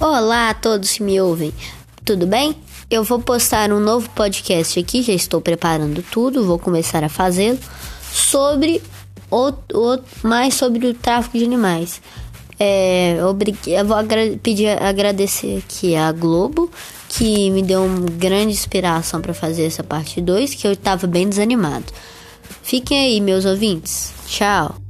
Olá a todos que me ouvem, tudo bem? Eu vou postar um novo podcast aqui, já estou preparando tudo, vou começar a fazê-lo sobre o, o, mais sobre o tráfico de animais. É, eu vou agra pedir agradecer aqui a Globo, que me deu uma grande inspiração para fazer essa parte 2, que eu estava bem desanimado. Fiquem aí, meus ouvintes. Tchau.